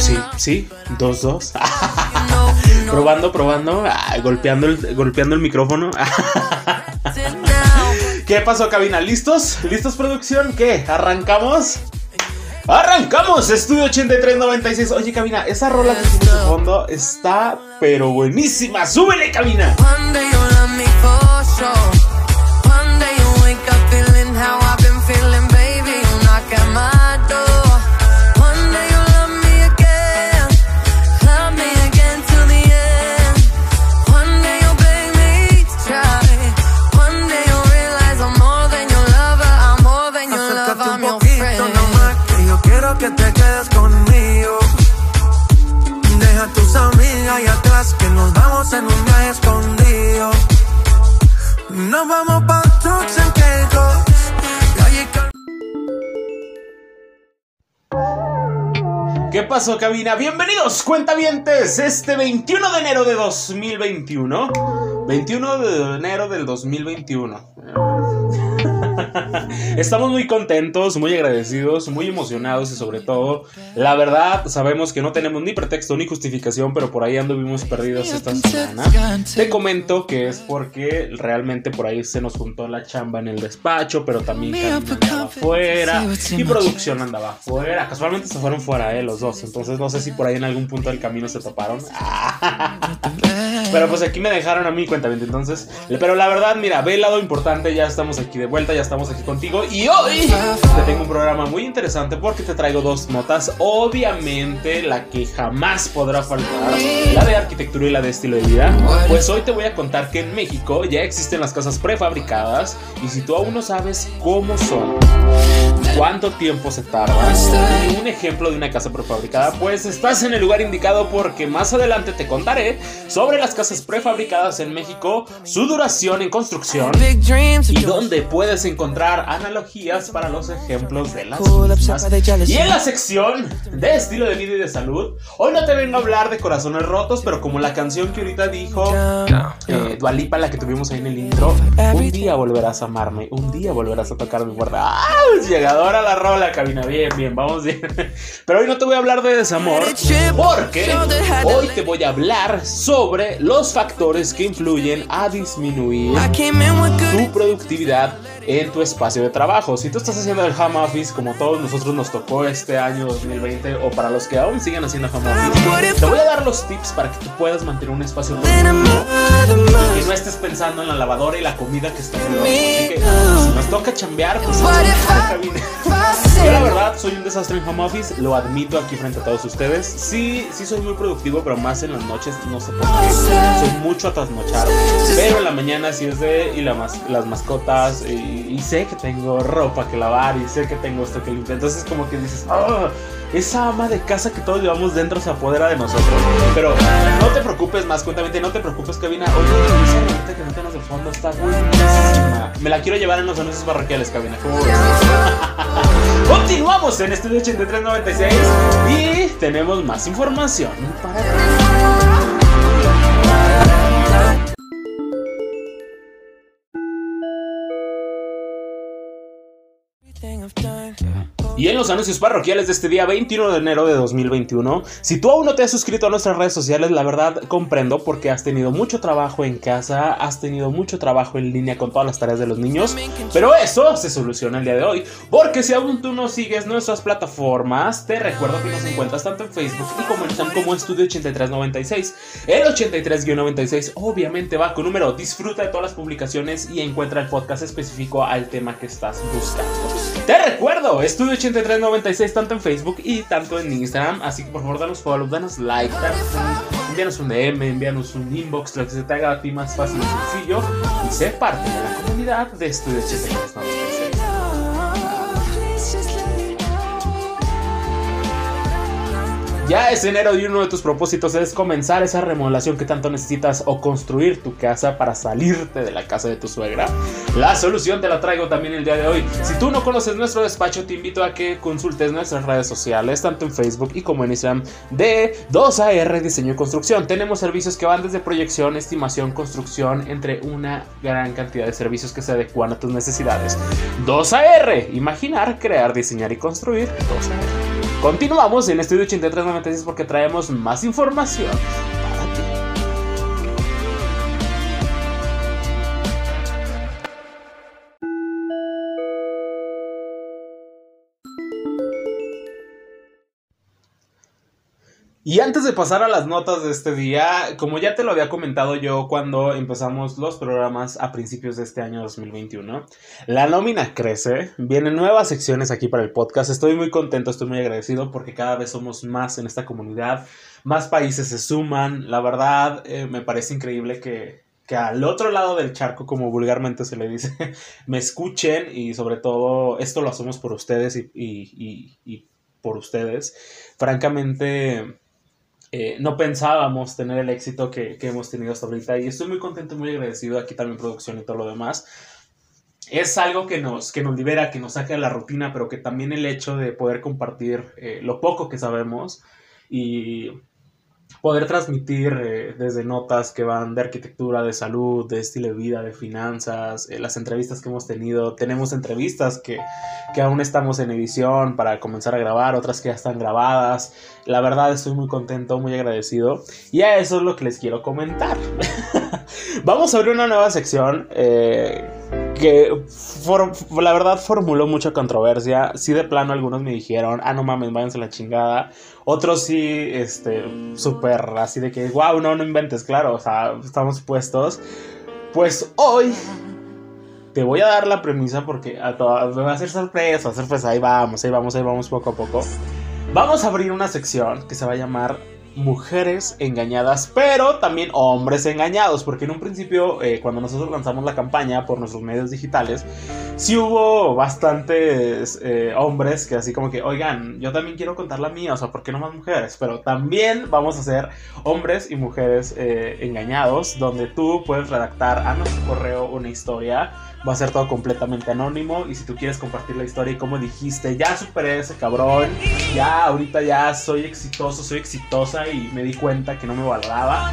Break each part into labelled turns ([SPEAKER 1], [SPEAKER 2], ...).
[SPEAKER 1] Sí, sí, dos, dos. probando, probando, golpeando, el, golpeando el micrófono. ¿Qué pasó, cabina? ¿Listos? ¿Listos, producción? ¿Qué? ¿Arrancamos? ¡Arrancamos! Estudio 8396. Oye, cabina, esa rola que tiene de fondo está pero buenísima. ¡Súbele, cabina!
[SPEAKER 2] En un viaje escondido. Nos vamos pa' trucks en
[SPEAKER 1] ¿Qué pasó, cabina? Bienvenidos, cuentavientes, este 21 de enero de 2021. 21 de enero del 2021. Estamos muy contentos, muy agradecidos, muy emocionados y sobre todo, la verdad, sabemos que no tenemos ni pretexto ni justificación, pero por ahí anduvimos perdidos esta semana. Te comento que es porque realmente por ahí se nos juntó la chamba en el despacho, pero también andaba afuera y producción andaba afuera. Casualmente se fueron fuera, eh, los dos. Entonces no sé si por ahí en algún punto del camino se toparon. pero pues aquí me dejaron a mí, cuéntame entonces. Pero la verdad, mira, ve el lado importante, ya estamos aquí de vuelta, ya estamos aquí contigo y hoy te tengo un programa muy interesante porque te traigo dos notas. Obviamente la que jamás podrá faltar, la de arquitectura y la de estilo de vida. Pues hoy te voy a contar que en México ya existen las casas prefabricadas y si tú aún no sabes cómo son, cuánto tiempo se tarda, un ejemplo de una casa prefabricada, pues estás en el lugar indicado porque más adelante te contaré sobre las casas prefabricadas en México, su duración en construcción y dónde puedes encontrar analogías para los ejemplos de las mismas. Y en la sección de estilo de vida y de salud, hoy no te vengo a hablar de corazones rotos, pero como la canción que ahorita dijo eh, Dualipa, la que tuvimos ahí en el intro, un día volverás a amarme, un día volverás a tocar mi puerta. ¡Ah! Llegadora la rola, cabina. Bien, bien, vamos bien. Pero hoy no te voy a hablar de desamor, porque hoy te voy a hablar sobre los factores que influyen a disminuir tu productividad en tu espacio de trabajo. Si tú estás haciendo el home office como todos nosotros nos tocó este año 2020 o para los que aún siguen haciendo home office, te voy a dar los tips para que tú puedas mantener un espacio y que no estés pensando en la lavadora y la comida que está en Así que si nos toca chambear, pues Yo la verdad soy un desastre en home office, lo admito aquí frente a todos ustedes. Sí, sí soy muy productivo, pero más en las noches, no sé por qué. Soy mucho a trasnochar. Pero en la mañana sí es de y las mascotas y y, sé que tengo ropa que lavar y sé que tengo esto que limpiar. Entonces como que dices, oh, esa ama de casa que todos llevamos dentro se apodera de nosotros. Pero no te preocupes más, cuéntame, no te preocupes, Cabina. Oye, esa rolita que no tenemos de fondo está buenísima. Me la quiero llevar en los anuncios parroquiales, Cabina. Continuamos en Estudio 8396 y tenemos más información para Y en los anuncios parroquiales de este día 21 de enero de 2021, si tú aún no te has suscrito a nuestras redes sociales, la verdad comprendo porque has tenido mucho trabajo en casa, has tenido mucho trabajo en línea con todas las tareas de los niños, pero eso se soluciona el día de hoy, porque si aún tú no sigues nuestras plataformas, te recuerdo que nos encuentras tanto en Facebook y como en como Estudio 8396. El 83-96 obviamente va con número, disfruta de todas las publicaciones y encuentra el podcast específico al tema que estás buscando. Te recuerdo, Estudio 8396 tanto en Facebook y tanto en Instagram. Así que por favor danos follow, danos like, envíanos un DM, envíanos un inbox, lo que se te haga a ti más fácil y sencillo. Y sé parte de la comunidad de Estudio 8396. Ya es enero y uno de tus propósitos es comenzar esa remodelación que tanto necesitas o construir tu casa para salirte de la casa de tu suegra. La solución te la traigo también el día de hoy. Si tú no conoces nuestro despacho, te invito a que consultes nuestras redes sociales, tanto en Facebook y como en Instagram, de 2AR Diseño y Construcción. Tenemos servicios que van desde proyección, estimación, construcción, entre una gran cantidad de servicios que se adecuan a tus necesidades. 2AR, imaginar, crear, diseñar y construir. 2AR. Continuamos en Estudio 8396 porque traemos más información Y antes de pasar a las notas de este día, como ya te lo había comentado yo cuando empezamos los programas a principios de este año 2021, la nómina crece, vienen nuevas secciones aquí para el podcast, estoy muy contento, estoy muy agradecido porque cada vez somos más en esta comunidad, más países se suman, la verdad eh, me parece increíble que, que al otro lado del charco, como vulgarmente se le dice, me escuchen y sobre todo esto lo hacemos por ustedes y, y, y, y por ustedes. Francamente eh, no pensábamos tener el éxito que, que, hemos tenido hasta ahorita y estoy muy contento, muy agradecido aquí también producción y todo lo demás. Es algo que nos, que nos libera, que nos saca de la rutina, pero que también el hecho de poder compartir eh, lo poco que sabemos y poder transmitir eh, desde notas que van de arquitectura, de salud, de estilo de vida, de finanzas, eh, las entrevistas que hemos tenido. Tenemos entrevistas que, que, aún estamos en edición para comenzar a grabar, otras que ya están grabadas. La verdad estoy muy contento, muy agradecido. Y a eso es lo que les quiero comentar. Vamos a abrir una nueva sección. Eh, que la verdad formuló mucha controversia. Sí, de plano algunos me dijeron, ah, no mames, váyanse la chingada. Otros sí, este, súper así de que, wow, no, no inventes, claro, o sea, estamos puestos. Pues hoy te voy a dar la premisa porque a todo, me va a hacer sorpresa, sorpresa, ahí vamos, ahí vamos, ahí vamos poco a poco. Vamos a abrir una sección que se va a llamar mujeres engañadas, pero también hombres engañados, porque en un principio, eh, cuando nosotros lanzamos la campaña por nuestros medios digitales, sí hubo bastantes eh, hombres que así como que, oigan, yo también quiero contar la mía, o sea, ¿por qué no más mujeres? Pero también vamos a hacer hombres y mujeres eh, engañados, donde tú puedes redactar a nuestro correo una historia va a ser todo completamente anónimo y si tú quieres compartir la historia y como dijiste, ya superé ese cabrón, ya ahorita ya soy exitoso, soy exitosa y me di cuenta que no me valoraba,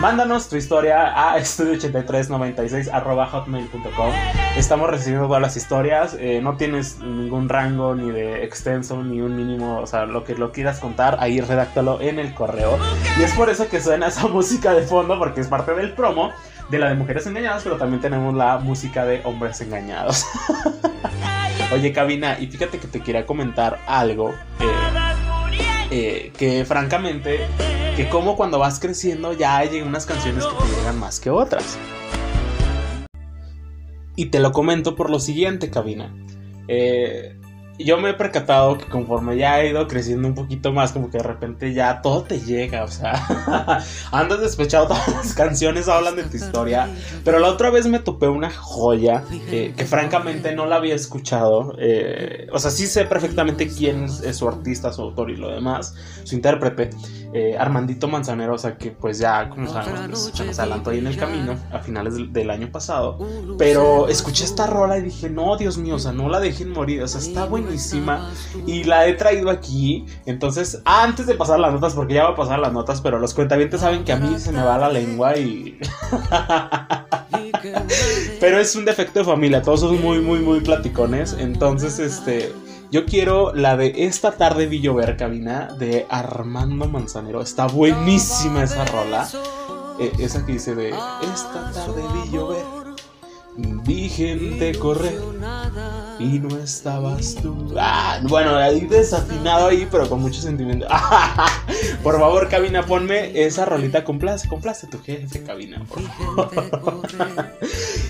[SPEAKER 1] mándanos tu historia a estudio8396 hotmail.com. Estamos recibiendo todas las historias, eh, no tienes ningún rango ni de extenso ni un mínimo, o sea, lo que lo quieras contar, ahí redáctalo en el correo. Y es por eso que suena esa música de fondo porque es parte del promo de la de mujeres engañadas, pero también tenemos la música de hombres engañados. Oye, cabina, y fíjate que te quería comentar algo. Eh, eh, que francamente, que como cuando vas creciendo ya hay unas canciones que te llegan más que otras. Y te lo comento por lo siguiente, cabina. Eh, yo me he percatado que conforme ya he ido creciendo un poquito más, como que de repente ya todo te llega, o sea, andas despechado, todas las canciones hablan de tu historia, pero la otra vez me topé una joya que, que francamente no la había escuchado, eh, o sea, sí sé perfectamente quién es su artista, su autor y lo demás, su intérprete, eh, Armandito Manzanero, o sea, que pues ya, como sabemos, se adelantó ahí en el camino a finales del, del año pasado, pero escuché esta rola y dije, no, Dios mío, o sea, no la dejen morir, o sea, está buena buenísima y la he traído aquí. Entonces, antes de pasar las notas, porque ya va a pasar las notas, pero los cuentavientes saben que a mí se me va la lengua y. pero es un defecto de familia, todos son muy, muy, muy platicones. Entonces, este. Yo quiero la de Esta tarde vi llover, cabina, de Armando Manzanero. Está buenísima esa rola. Eh, esa que dice de Esta tarde vi llover. Vi gente correr y no estabas tú. Ah, bueno, ahí desafinado ahí, pero con mucho sentimiento. por favor, cabina, ponme esa rolita. Complace, complace tu jefe, cabina, por favor.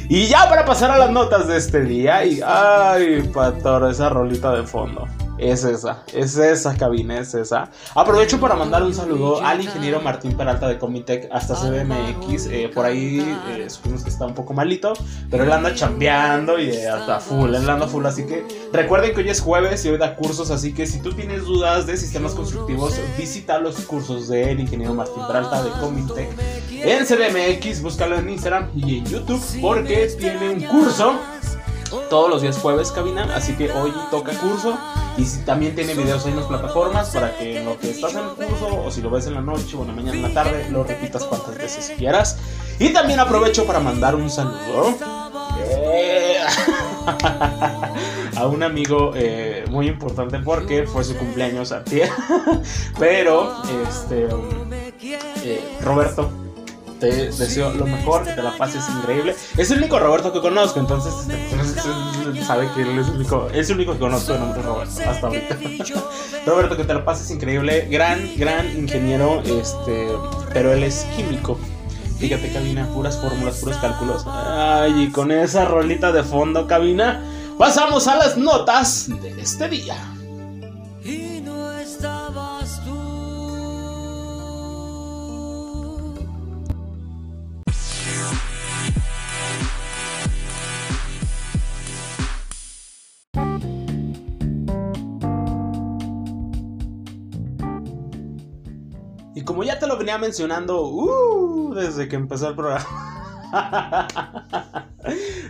[SPEAKER 1] y ya para pasar a las notas de este día. Y ay, pator, esa rolita de fondo. Es esa, es esa cabina, es esa. Aprovecho para mandar un saludo al ingeniero Martín Peralta de Comitec hasta CDMX. Eh, por ahí eh, supimos que está un poco malito, pero él anda chambeando y hasta full, él anda full. Así que recuerden que hoy es jueves y hoy da cursos. Así que si tú tienes dudas de sistemas constructivos, visita los cursos del ingeniero Martín Peralta de Comitec en CDMX. Búscalo en Instagram y en YouTube porque tiene un curso todos los días jueves cabina, así que hoy toca curso. Y también tiene videos en las plataformas para que lo que estás en el curso o si lo ves en la noche o en la mañana en la tarde lo repitas cuantas veces quieras. Y también aprovecho para mandar un saludo eh, a un amigo eh, muy importante porque fue su cumpleaños a ti, pero este eh, Roberto te deseo lo mejor, que te la pases increíble. Es el único Roberto que conozco, entonces sabe que él es el único, es el único que conozco de nombre Roberto hasta ahorita. Roberto, que te la pases increíble, gran, gran ingeniero, este, pero él es químico. Fíjate, cabina, puras fórmulas, puros cálculos. Ay, y con esa rolita de fondo, cabina, pasamos a las notas de este día. Venía mencionando uh, desde que empezó el programa,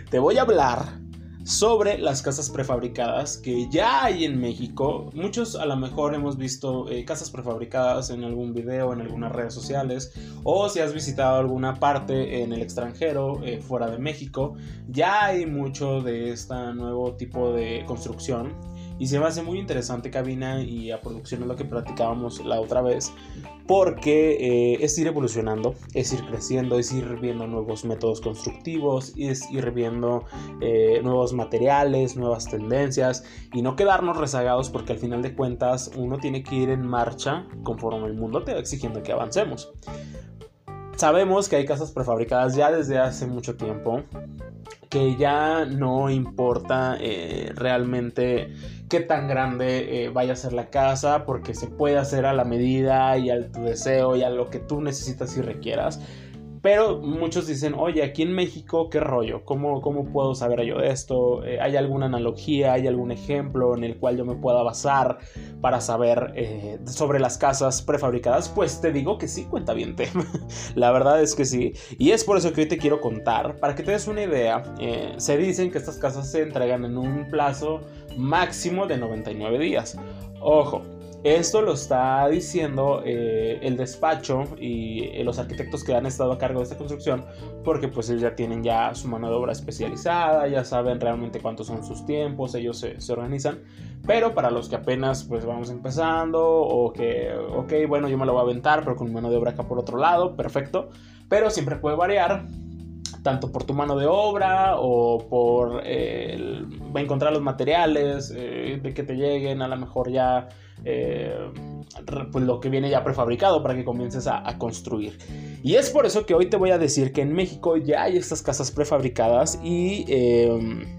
[SPEAKER 1] te voy a hablar sobre las casas prefabricadas que ya hay en México. Muchos a lo mejor hemos visto eh, casas prefabricadas en algún video, en algunas redes sociales, o si has visitado alguna parte en el extranjero, eh, fuera de México, ya hay mucho de este nuevo tipo de construcción. Y se me hace muy interesante cabina y a producción es lo que platicábamos la otra vez, porque eh, es ir evolucionando, es ir creciendo, es ir viendo nuevos métodos constructivos, es ir viendo eh, nuevos materiales, nuevas tendencias y no quedarnos rezagados porque al final de cuentas uno tiene que ir en marcha conforme el mundo te va exigiendo que avancemos. Sabemos que hay casas prefabricadas ya desde hace mucho tiempo, que ya no importa eh, realmente qué tan grande eh, vaya a ser la casa, porque se puede hacer a la medida y a tu deseo y a lo que tú necesitas y requieras. Pero muchos dicen, oye, aquí en México, ¿qué rollo? ¿Cómo, cómo puedo saber yo de esto? Eh, ¿Hay alguna analogía? ¿Hay algún ejemplo en el cual yo me pueda basar para saber eh, sobre las casas prefabricadas? Pues te digo que sí, cuenta bien. La verdad es que sí. Y es por eso que hoy te quiero contar, para que te des una idea. Eh, se dicen que estas casas se entregan en un plazo máximo de 99 días. Ojo, esto lo está diciendo eh, el despacho y eh, los arquitectos que han estado a cargo de esta construcción, porque pues ellos ya tienen ya su mano de obra especializada, ya saben realmente cuántos son sus tiempos, ellos se, se organizan. Pero para los que apenas pues vamos empezando o que, ok, bueno, yo me lo voy a aventar, pero con mano de obra acá por otro lado, perfecto. Pero siempre puede variar tanto por tu mano de obra o por eh, el- encontrar los materiales, eh, de que te lleguen a lo mejor ya eh, pues lo que viene ya prefabricado para que comiences a, construir. Y es por eso que hoy te voy a decir que en México ya hay estas casas prefabricadas y... eh,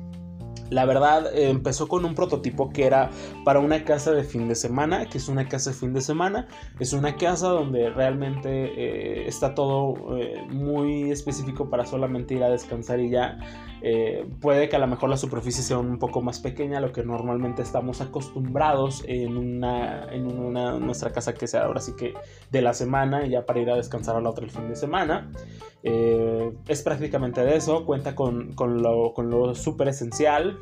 [SPEAKER 1] la verdad empezó con un prototipo que era para una casa de fin de semana, que es una casa de fin de semana, es una casa donde realmente eh, está todo eh, muy específico para solamente ir a descansar y ya. Eh, puede que a lo mejor la superficie sea un poco más pequeña a lo que normalmente estamos acostumbrados en una, en una nuestra casa que sea ahora sí que de la semana y ya para ir a descansar a la otra el fin de semana. Eh, es prácticamente de eso, cuenta con, con lo, con lo súper esencial,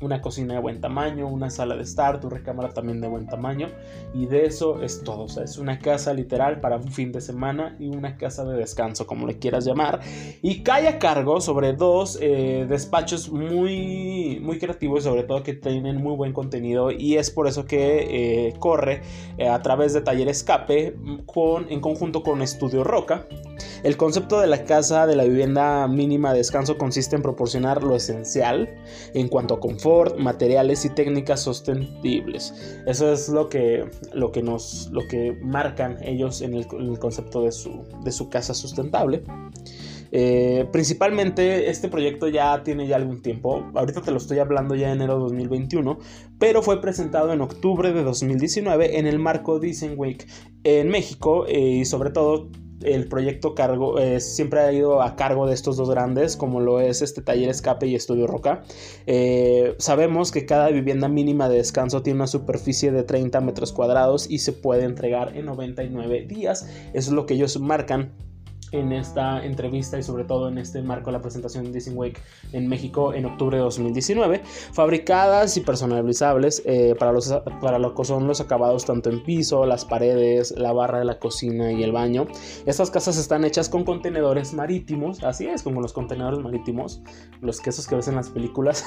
[SPEAKER 1] una cocina de buen tamaño, una sala de estar, tu recámara también de buen tamaño y de eso es todo, o sea, es una casa literal para un fin de semana y una casa de descanso, como le quieras llamar, y cae a cargo sobre dos eh, despachos muy, muy creativos, sobre todo que tienen muy buen contenido y es por eso que eh, corre eh, a través de Taller Escape con, en conjunto con Estudio Roca. El concepto de la casa de la vivienda mínima de descanso consiste en proporcionar lo esencial en cuanto a confort, materiales y técnicas sostenibles. Eso es lo que, lo que nos lo que marcan ellos en el, concepto de su, de su casa sustentable. Eh, principalmente este proyecto ya tiene ya algún tiempo, ahorita te lo estoy hablando ya en enero de 2021, pero fue presentado en octubre de 2019 en el marco Design Week en México eh, y sobre todo el proyecto cargo, eh, siempre ha ido a cargo de estos dos grandes, como lo es este Taller Escape y Estudio Roca. Eh, sabemos que cada vivienda mínima de descanso tiene una superficie de 30 metros cuadrados y se puede entregar en 99 días. Eso es lo que ellos marcan en esta entrevista y sobre todo en este marco de la presentación de Disney Week en México en octubre de 2019, fabricadas y personalizables eh, para, los, para lo que son los acabados tanto en piso, las paredes, la barra de la cocina y el baño. Estas casas están hechas con contenedores marítimos, así es, como los contenedores marítimos, los quesos que ves en las películas.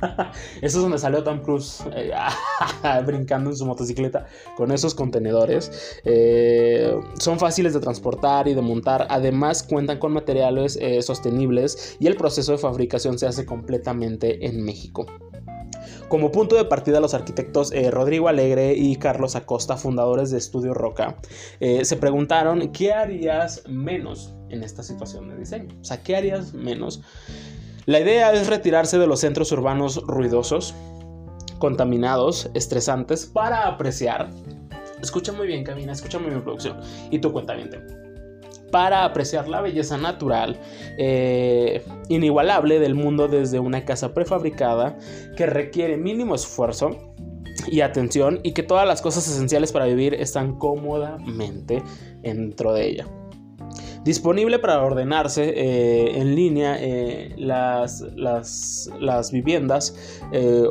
[SPEAKER 1] Eso es donde salió Tom Cruise eh, brincando en su motocicleta con esos contenedores. Eh, son fáciles de transportar y de montar Además cuentan con materiales eh, sostenibles y el proceso de fabricación se hace completamente en México. Como punto de partida, los arquitectos eh, Rodrigo Alegre y Carlos Acosta, fundadores de Estudio Roca, eh, se preguntaron qué harías menos en esta situación de diseño. O sea, ¿qué harías menos? La idea es retirarse de los centros urbanos ruidosos, contaminados, estresantes, para apreciar. Escucha muy bien, Camina, escucha muy bien, producción. Y tu cuenta bien para apreciar la belleza natural eh, inigualable del mundo desde una casa prefabricada que requiere mínimo esfuerzo y atención y que todas las cosas esenciales para vivir están cómodamente dentro de ella. Disponible para ordenarse eh, en línea eh, las, las, las, viviendas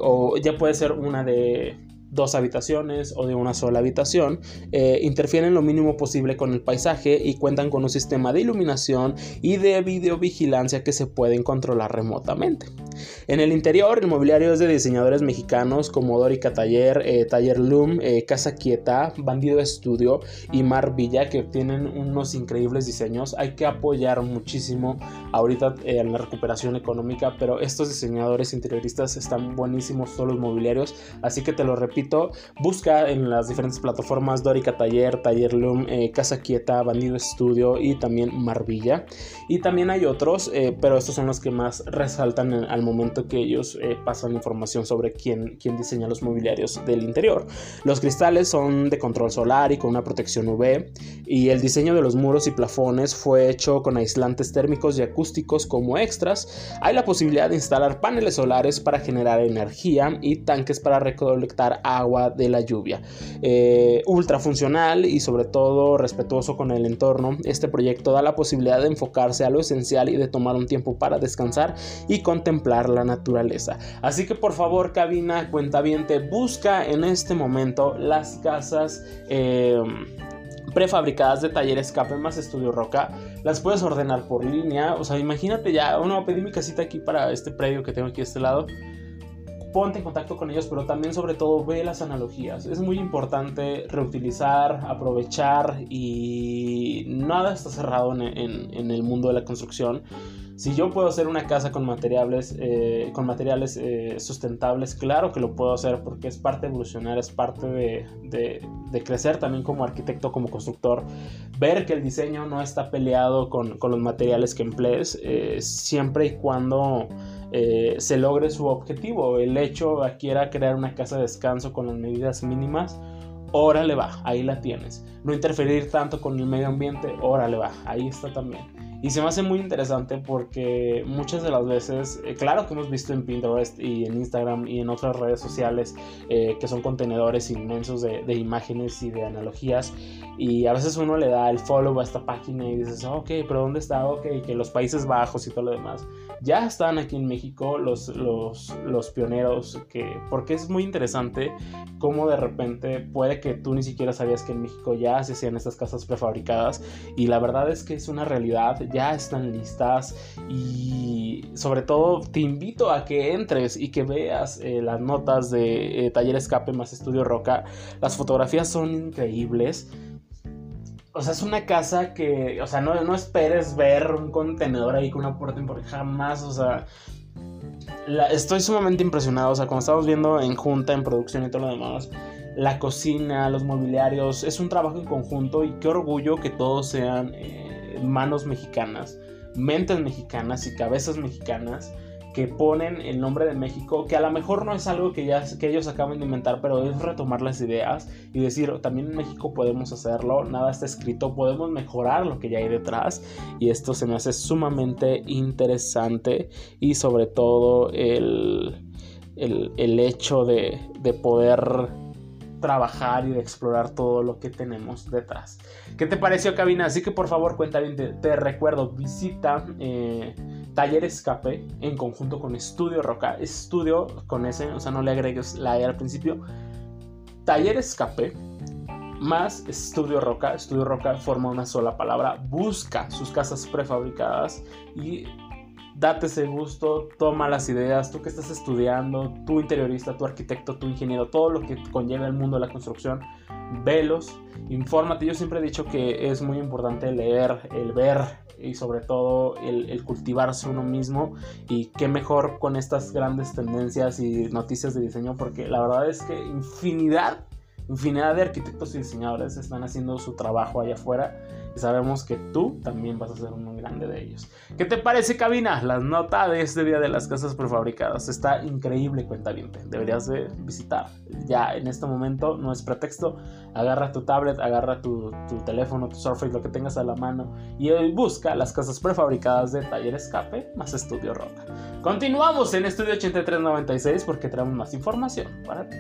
[SPEAKER 1] o ya puede ser una de dos habitaciones o de una sola habitación, eh, interfieren lo mínimo posible con el paisaje y cuentan con un sistema de iluminación y de videovigilancia que se pueden controlar remotamente. En el interior, el mobiliario es de diseñadores mexicanos como Dorica Taller, eh, Taller Loom, eh, Casa Quieta, Bandido Estudio y Mar Villa, que tienen unos increíbles diseños. Hay que apoyar muchísimo ahorita en la recuperación económica, pero estos diseñadores interioristas están buenísimos todos los mobiliarios, así que te lo repito busca en las diferentes plataformas Dorica Taller, Taller Loom, eh, Casa Quieta, Bandido Estudio y también Marvilla. Y también hay otros, eh, pero estos son los que más resaltan al momento que ellos eh, pasan información sobre quién, quién diseña los mobiliarios del interior. Los cristales son de control solar y con una protección UV y el diseño de los muros y plafones fue hecho con aislantes térmicos y acústicos como extras. Hay la posibilidad de instalar paneles solares para generar energía y tanques para recolectar agua de la lluvia. Eh, ultra funcional y sobre todo respetuoso con el entorno, este proyecto da la posibilidad de enfocarse a lo esencial y de tomar un tiempo para descansar y contemplar la naturaleza. Así que por favor, cabina, cuenta bien, te busca en este momento las casas. Eh, prefabricadas de taller escape más estudio roca las puedes ordenar por línea o sea imagínate ya uno pedí mi casita aquí para este predio que tengo aquí a este lado ponte en contacto con ellos, pero también sobre todo ve las analogías. Es muy importante reutilizar, aprovechar y nada está cerrado en, el mundo de la construcción. Si yo puedo hacer una casa con materiales, eh, con materiales eh, sustentables, claro que lo puedo hacer porque es parte de evolucionar, es parte de, crecer también como arquitecto, como constructor. Ver que el diseño no está peleado con, los materiales que emplees, eh, siempre y cuando eh, se logre su objetivo. El hecho aquí era crear una casa de descanso con las medidas mínimas. Órale va, ahí la tienes. No interferir tanto con el medio ambiente, órale va, ahí está también. Y se me hace muy interesante porque muchas de las veces, eh, claro que hemos visto en Pinterest y en Instagram y en otras redes sociales eh, que son contenedores inmensos de, imágenes y de analogías. Y a veces uno le da el follow a esta página y dices, ok, pero ¿dónde está? Ok, que los Países Bajos y todo lo demás. Ya están aquí en México los, los, los pioneros, que, porque es muy interesante cómo de repente puede que tú ni siquiera sabías que en México ya se hacían estas casas prefabricadas. Y la verdad es que es una realidad ya están listas y sobre todo te invito a que entres y que veas eh, las notas de eh, Taller Escape más Estudio Roca. Las fotografías son increíbles. O sea, es una casa que, o sea, no, no esperes ver un contenedor ahí con una puerta porque jamás, o sea, estoy sumamente impresionado. O sea, como estamos viendo en junta, en producción y todo lo demás, la cocina, los mobiliarios, es un trabajo en conjunto y qué orgullo que todos sean... Eh, manos mexicanas. mentes mexicanas y cabezas mexicanas que ponen el nombre de México, que a lo mejor no es algo que, ya, que ellos acaban de inventar, pero es retomar las ideas y decir, también en México podemos hacerlo, nada está escrito, podemos mejorar lo que ya hay detrás y esto se me hace sumamente interesante y sobre todo el, el, hecho de, de poder trabajar y de explorar todo lo que tenemos detrás. ¿Qué te pareció, cabina? Así que por favor, cuenta bien, te, recuerdo, visita eh, Taller Escape en conjunto con Estudio Roca. Estudio con ese, o sea, no le agregues la E al principio. Taller Escape más Estudio Roca. Estudio Roca forma una sola palabra. Busca sus casas prefabricadas y date ese gusto, toma las ideas, tú que estás estudiando, tu interiorista, tu arquitecto, tu ingeniero, todo lo que conlleva el mundo de la construcción, velos, infórmate. Yo siempre he dicho que es muy importante leer, el ver y sobre todo el, el cultivarse uno mismo y qué mejor con estas grandes tendencias y noticias de diseño porque la verdad es que infinidad infinidad de arquitectos y diseñadores están haciendo su trabajo allá afuera sabemos que tú también vas a ser uno grande de ellos. ¿Qué te parece, cabina? La nota de este día de las casas prefabricadas está increíble, cuenta bien. Deberías de visitar. Ya en este momento no es pretexto. Agarra tu tablet, agarra tu, teléfono, tu Surface, lo que tengas a la mano y busca las casas prefabricadas de Taller Escape más Estudio Roca. Continuamos en Estudio 8396 porque traemos más información para ti.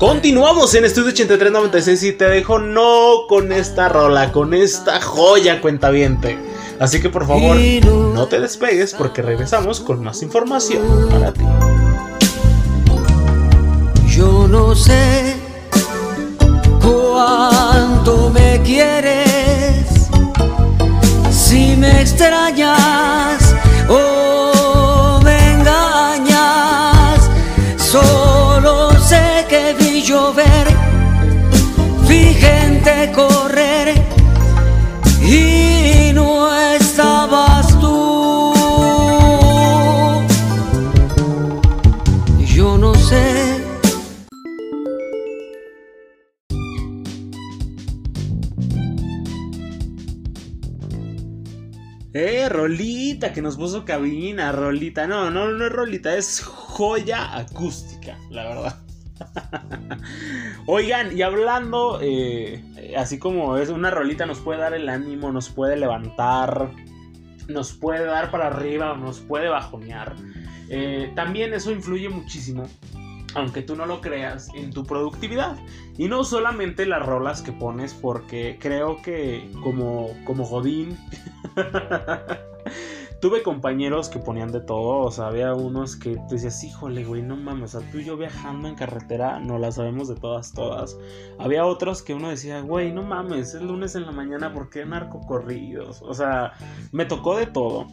[SPEAKER 1] Continuamos en Estudio 8396 y te dejo no con esta rola, con esta joya cuentaviente. Así que por favor, no te despegues porque regresamos con más información para ti.
[SPEAKER 2] Yo no sé Que
[SPEAKER 1] nos puso cabina, Rolita. No, no, no es Rolita, es joya acústica, la verdad. Oigan, y hablando, eh, así como es una rolita, nos puede dar el ánimo, nos puede levantar, nos puede dar para arriba, nos puede bajonear. Eh, también eso influye muchísimo, aunque tú no lo creas, en tu productividad. Y no solamente las rolas que pones, porque creo que como, como. tuve compañeros que ponían de todo, o sea, había unos que decías, híjole, güey, no mames, o sea, tú y yo viajando en carretera no la sabemos de todas, todas. Había otros que uno decía, güey, no mames, es lunes en la mañana, ¿por qué narcocorridos? O sea, me tocó de todo.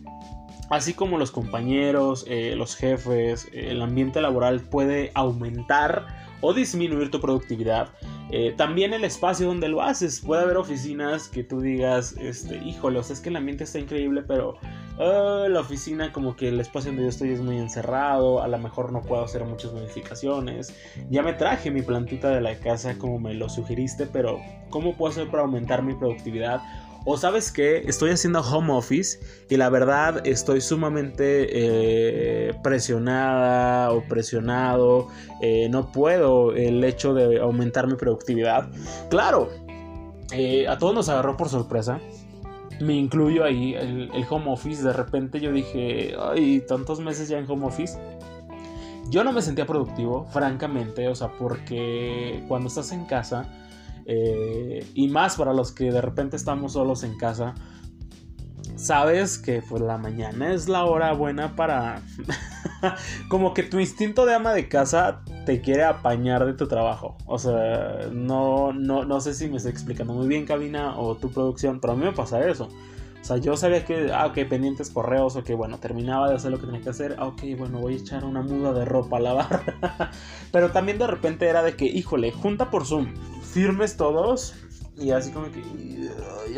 [SPEAKER 1] Así como los compañeros, eh, los jefes, el ambiente laboral puede aumentar o disminuir tu productividad. Eh, también el espacio donde lo haces. Puede haber oficinas que tú digas, este, sea, es que el ambiente está increíble, pero ah, la oficina como que el espacio donde yo estoy es muy encerrado, a lo mejor no puedo hacer muchas modificaciones. Ya me traje mi plantita de la casa como me lo sugeriste, pero ¿cómo puedo hacer para aumentar mi productividad? O sabes que estoy haciendo home office y la verdad estoy sumamente eh, presionada o presionado. Eh, no puedo el hecho de aumentar mi productividad. Claro, eh, a todos nos agarró por sorpresa. Me incluyo ahí el, el home office. De repente yo dije, ay, tantos meses ya en home office. Yo no me sentía productivo, francamente, o sea, porque cuando estás en casa eh, y más para los que de repente estamos solos en casa. Sabes que pues la mañana es la hora buena para... como que tu instinto de ama de casa te quiere apañar de tu trabajo. O sea, no, no, no sé si me estoy explicando muy bien, cabina, o tu producción, pero a mí me pasa eso. O sea, yo sabía que, ah, ok, pendientes correos, ok, bueno, terminaba de hacer lo que tenía que hacer, ah, ok, bueno, voy a echar una muda de ropa a lavar. Pero también de repente era de que, híjole, junta por Zoom, firmes todos, y así como que,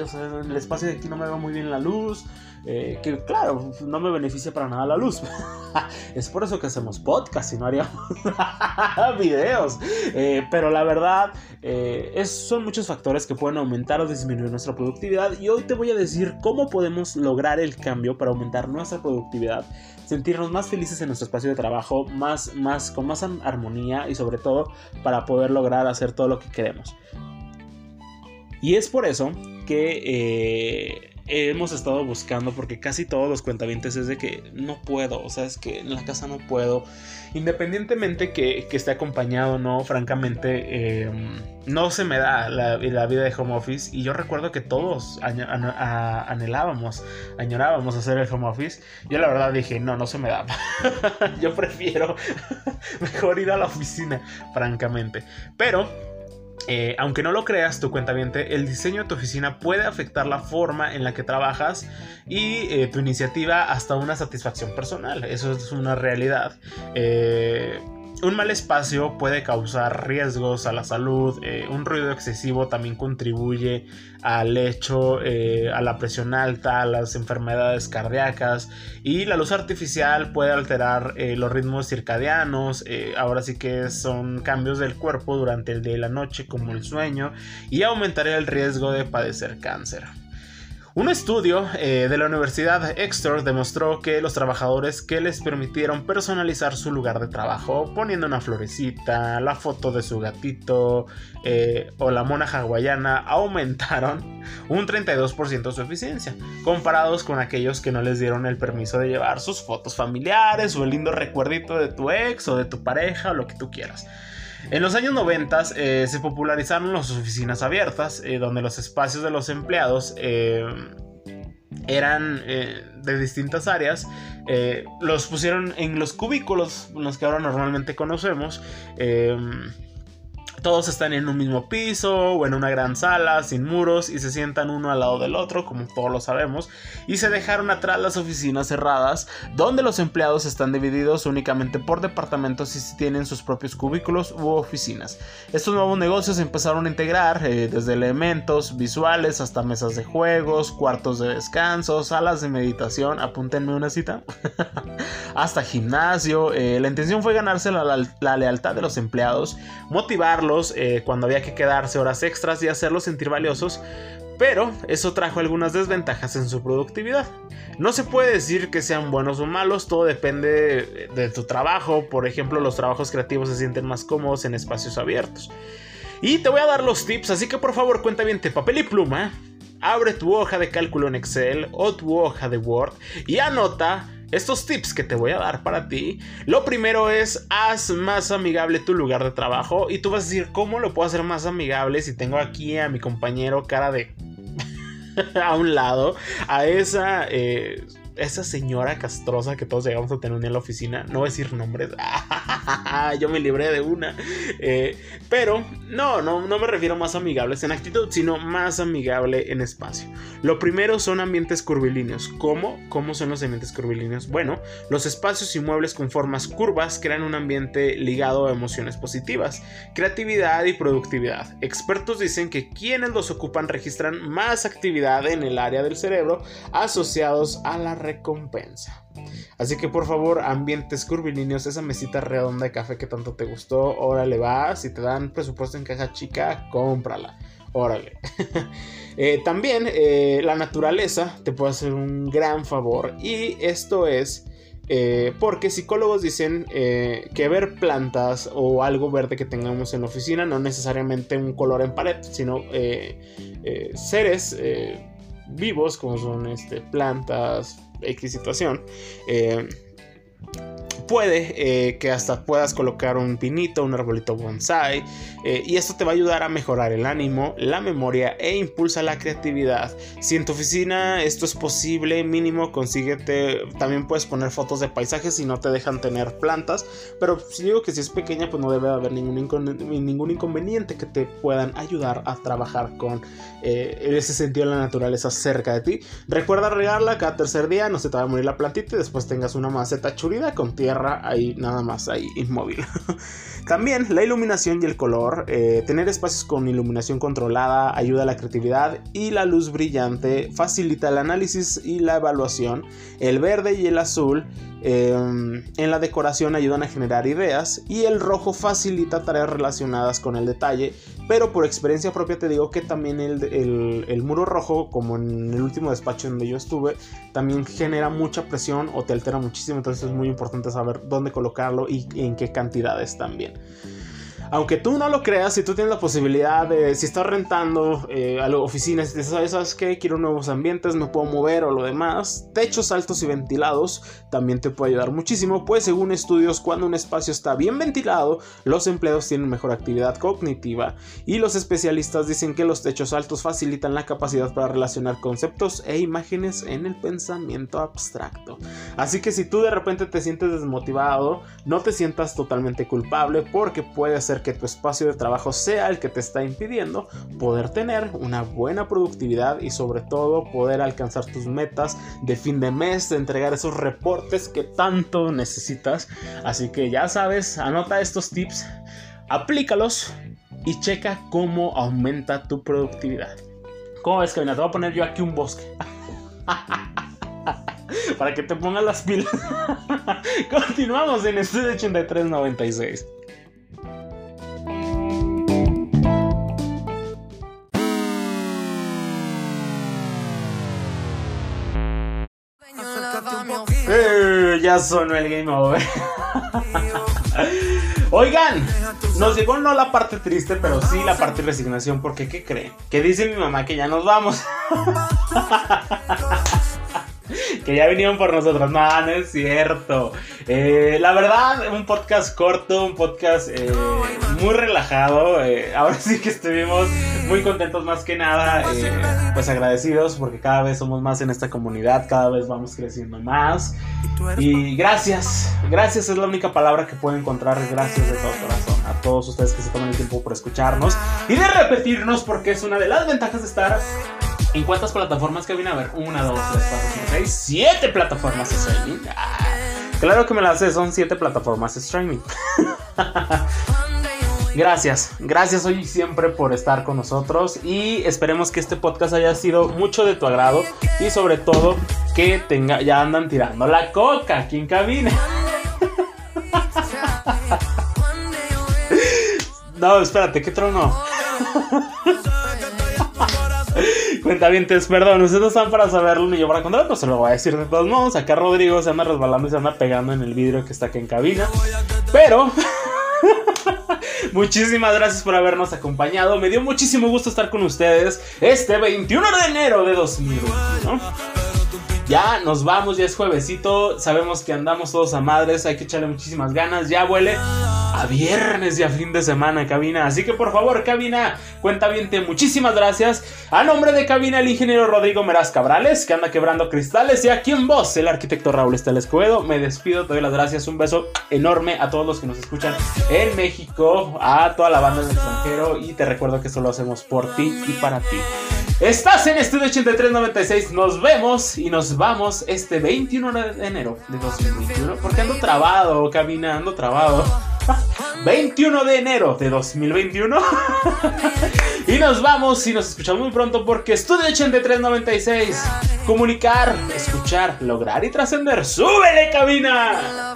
[SPEAKER 1] o sea, el espacio de aquí no me va muy bien la luz, eh, que claro, no me beneficia para nada la luz. es por eso que hacemos podcast y no haríamos videos. Eh, pero la verdad, eh, es, son muchos factores que pueden aumentar o disminuir nuestra productividad. Y hoy te voy a decir cómo podemos lograr el cambio para aumentar nuestra productividad, sentirnos más felices en nuestro espacio de trabajo, más, más, con más armonía y sobre todo para poder lograr hacer todo lo que queremos. Y es por eso que hemos estado buscando porque casi todos los cuentavientes es de que no puedo, o sea, es que en la casa no puedo. Independientemente que, esté acompañado no, francamente, em, no se me da la, vida de home office y yo recuerdo que todos anhelábamos, añorábamos hacer el home office. Yo la verdad dije, no, no se me da. yo prefiero mejor ir a la oficina, francamente. Pero eh, aunque no lo creas, tu cuenta el diseño de tu oficina puede afectar la forma en la que trabajas y eh, tu iniciativa hasta una satisfacción personal. Eso es una realidad. Eh, un mal espacio puede causar riesgos a la salud, eh, un ruido excesivo también contribuye al hecho, eh, a la presión alta, a las enfermedades cardíacas y la luz artificial puede alterar eh, los ritmos circadianos, ahora sí que son cambios del cuerpo durante el día y la noche como el sueño y aumentaría el riesgo de padecer cáncer. Un estudio eh, de la Universidad Exeter demostró que los trabajadores que les permitieron personalizar su lugar de trabajo poniendo una florecita, la foto de su gatito eh, o la mona hawaiana aumentaron un 32% su eficiencia, comparados con aquellos que no les dieron el permiso de llevar sus fotos familiares o el lindo recuerdito de tu ex o de tu pareja o lo que tú quieras. En los años 90 eh, se popularizaron las oficinas abiertas, eh, donde los espacios de los empleados eh, eran de distintas áreas. los pusieron en los cubículos, los que ahora normalmente conocemos todos están en un mismo piso o en una gran sala sin muros y se sientan uno al lado del otro, como todos lo sabemos, y se dejaron atrás las oficinas cerradas, donde los empleados están divididos únicamente por departamentos y tienen sus propios cubículos u oficinas. Estos nuevos negocios empezaron a integrar eh, desde elementos visuales hasta mesas de juegos, cuartos de descanso, salas de meditación, apúntenme una cita, hasta gimnasio. Eh, la intención fue ganarse la lealtad de los empleados, motivarlos, eh, cuando había que quedarse horas extras y hacerlos sentir valiosos, pero eso trajo algunas desventajas en su productividad. No se puede decir que sean buenos o malos, todo depende de tu trabajo. Por ejemplo, los trabajos creativos se sienten más cómodos en espacios abiertos. Y te voy a dar los tips, así que por favor cuenta bien, papel y pluma, abre tu hoja de cálculo en Excel o tu hoja de Word y anota estos tips que te voy a dar para ti, lo primero es haz más amigable tu lugar de trabajo y tú vas a decir, ¿cómo lo puedo hacer más amigable si tengo aquí a mi compañero cara de... a un lado, a esa... Eh, esa señora castrosa que todos llegamos a tener en la oficina, no voy a decir nombres, yo me libré de una, eh, pero no, no, no me refiero más amigables en actitud, sino más amigable en espacio. Lo primero son ambientes curvilíneos. ¿Cómo? ¿Cómo son los ambientes curvilíneos? Bueno, los espacios y muebles con formas curvas crean un ambiente ligado a emociones positivas, creatividad y productividad. Expertos dicen que quienes los ocupan registran más actividad en el área del cerebro asociados a la recompensa. Así que por favor, ambientes curvilíneos, esa mesita redonda de café que tanto te gustó, órale va, si te dan presupuesto en caja chica, cómprala, órale. Eh, también eh, la naturaleza te puede hacer un gran favor y esto es... Eh, porque psicólogos dicen que ver plantas o algo verde que tengamos en la oficina, no necesariamente un color en pared, sino seres vivos como son este, plantas, X situación, eh, puede eh, que hasta puedas colocar un pinito, un arbolito bonsai eh, y esto te va a ayudar a mejorar el ánimo, la memoria e impulsa la creatividad. Si en tu oficina esto es posible, mínimo consíguete, también puedes poner fotos de paisajes si no te dejan tener plantas, pero si digo que si es pequeña pues no debe haber ningún, ningún inconveniente que te puedan ayudar a trabajar con eh, ese sentido de la naturaleza cerca de ti. Recuerda regarla cada tercer día, no se te va a morir la plantita y después tengas una maceta churida con tierra ahí nada más, ahí inmóvil. También la iluminación y el color. Eh, tener espacios con iluminación controlada ayuda a la creatividad y la luz brillante facilita el análisis y la evaluación. El verde y el azul em, en la decoración ayudan a generar ideas y el rojo facilita tareas relacionadas con el detalle. Pero por experiencia propia te digo que también el, el muro rojo, como en el último despacho donde yo estuve, también genera mucha presión o te altera muchísimo. Entonces es muy importante saber dónde colocarlo y en qué cantidades también aunque tú no lo creas, si tú tienes la posibilidad de, si estás rentando eh, a la oficina, si sabes, ¿sabes? Quiero nuevos ambientes, me puedo mover o lo demás, techos altos y ventilados también te puede ayudar muchísimo, pues según estudios, cuando un espacio está bien ventilado, los empleados tienen mejor actividad cognitiva y los especialistas dicen que los techos altos facilitan la capacidad para relacionar conceptos e imágenes en el pensamiento abstracto. Así que si tú de repente te sientes desmotivado, no te sientas totalmente culpable porque puede ser que tu espacio de trabajo sea el que te está impidiendo poder tener una buena productividad y sobre todo poder alcanzar tus metas de fin de mes, de entregar esos reportes que tanto necesitas. Así que ya sabes, anota estos tips, aplícalos y checa cómo aumenta tu productividad. ¿Cómo ves, Kevin? Te voy a poner yo aquí un bosque. Para que te pongas las pilas. Continuamos en Estudio 8396. Ya sonó el game over. Oigan, nos llegó no la parte triste, pero sí la parte de resignación, porque ¿qué creen? Que dice mi mamá que ya nos vamos. que ya vinieron por nosotros. No, no es cierto. Eh, la verdad, un podcast corto, un podcast eh, muy relajado. Eh, ahora sí que estuvimos muy contentos más que nada, pues agradecidos porque cada vez somos más en esta comunidad, cada vez vamos creciendo más. Y gracias, gracias es la única palabra que puedo encontrar. Gracias de todo corazón a todos ustedes que se toman el tiempo por escucharnos y de repetirnos porque es una de las ventajas de estar ¿En cuántas plataformas que viene a ver? Una, dos, tres, cuatro, cinco, seis, siete plataformas de streaming. Ah, claro que me las sé, son siete plataformas de streaming. Gracias, gracias hoy y siempre por estar con nosotros y esperemos que este podcast haya sido mucho de tu agrado y sobre todo que tenga, ya andan tirando la coca aquí en cabina. No, espérate, ¿qué trono? Cuentavientes, perdón, ustedes no están para saberlo ni yo para contarlo, pero se lo voy a decir de todos modos. Acá Rodrigo se anda resbalando y se anda pegando en el vidrio que está aquí en cabina. Pero. Muchísimas gracias por habernos acompañado. Me dio muchísimo gusto estar con ustedes este 21 de enero de 2021. Ya nos vamos, ya es juevesito. Sabemos que andamos todos a madres. Hay que echarle muchísimas ganas. Ya huele a viernes y a fin de semana, cabina. Así que por favor, cabina, cuenta bien. Muchísimas gracias. A nombre de cabina, el ingeniero Rodrigo Meraz Cabrales, que anda quebrando cristales. Y aquí en voz, el arquitecto Raúl Esteles Escobedo. Me despido, te doy las gracias. Un beso enorme a todos los que nos escuchan en México, a toda la banda del extranjero. Y te recuerdo que esto lo hacemos por ti y para ti. Estás en Estudio 8396. Nos vemos y nos vamos este 21 de enero de 2021. Porque ando trabado, caminando trabado. 21 de enero de 2021. y nos vamos y nos escuchamos muy pronto porque Estudio 8396. Comunicar, escuchar, lograr y trascender. ¡Súbele, cabina!